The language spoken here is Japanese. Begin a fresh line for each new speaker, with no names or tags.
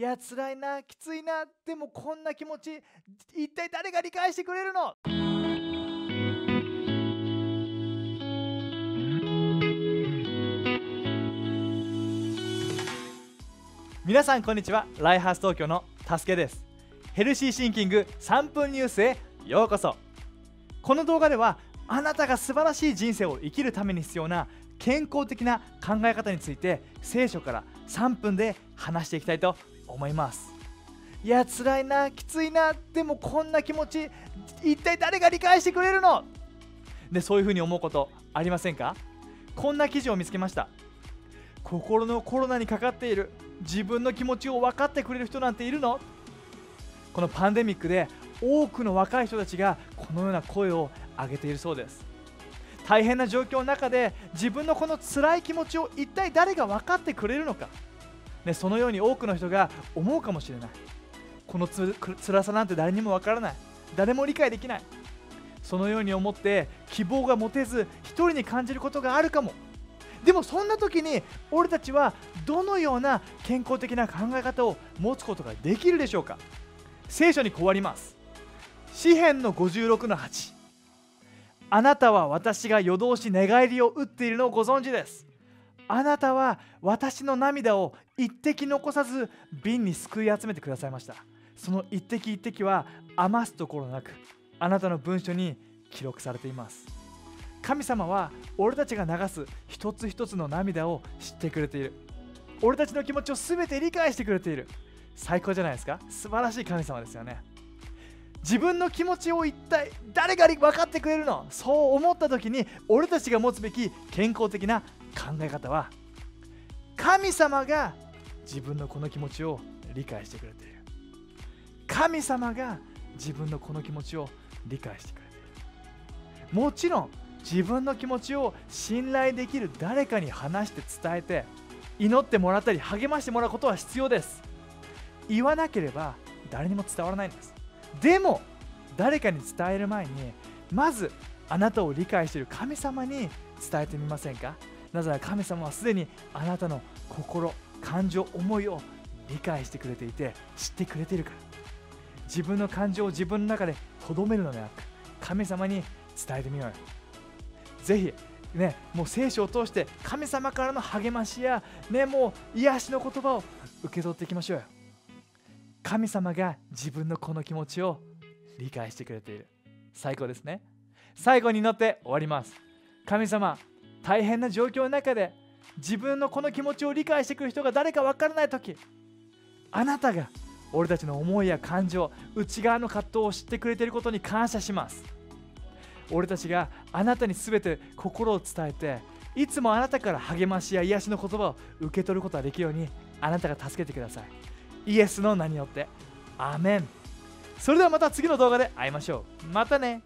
いや辛いなきついなでもこんな気持ち一体誰が理解してくれるの？皆さんこんにちは。ライハース東京のたすけです。ヘルシーシンキング3分ニュースへようこそ。この動画ではあなたが素晴らしい人生を生きるために必要な健康的な考え方について聖書から3分で話していきたいと思います。いや辛いなきついなでもこんな気持ち一体誰が理解してくれるの？でそういうふうに思うことありませんか？こんな記事を見つけました。心のコロナにかかっている自分の気持ちを分かってくれる人なんているの？このパンデミックで多くの若い人たちがこのような声を上げているそうです。大変な状況の中で自分のこの辛い気持ちを一体誰が分かってくれるのか、ね、そのように多くの人が思うかもしれない。このつ辛さなんて誰にも分からない。誰も理解できない。そのように思って希望が持てず一人に感じることがあるかも。でもそんな時に俺たちはどのような健康的な考え方を持つことができるでしょうか。聖書にこうあります。詩篇の56の8あなたは私が夜通し寝返りを打っているのをご存知です。あなたは私の涙を一滴残さず瓶にすくい集めてくださいました。その一滴一滴は余すところなくあなたの文書に記録されています。神様は俺たちが流す一つ一つの涙を知ってくれている。俺たちの気持ちを全て理解してくれている。最高じゃないですか？素晴らしい神様ですよね。自分の気持ちを一体誰が分かってくれるの？そう思った時に俺たちが持つべき健康的な考え方は神様が自分のこの気持ちを理解してくれている。神様が自分のこの気持ちを理解してくれている。もちろん自分の気持ちを信頼できる誰かに話して伝えて祈ってもらったり励ましてもらうことは必要です。言わなければ誰にも伝わらないんです。でも誰かに伝える前にまずあなたを理解している神様に伝えてみませんか？なぜなら神様はすでにあなたの心感情思いを理解してくれていて知ってくれているから。自分の感情を自分の中で留めるのではなく神様に伝えてみようよ。ぜひね、もう聖書を通して神様からの励ましや、ね、もう癒しの言葉を受け取っていきましょうよ。神様が自分のこの気持ちを理解してくれている。最高ですね。最後に祈って終わります。神様大変な状況の中で自分のこの気持ちを理解してくる人が誰か分からない時あなたが俺たちの思いや感情内側の葛藤を知ってくれていることに感謝します。俺たちがあなたに全て心を伝えていつもあなたから励ましや癒しの言葉を受け取ることができるようにあなたが助けてください。イエスの名によって。アメン。それではまた次の動画で会いましょう。またね。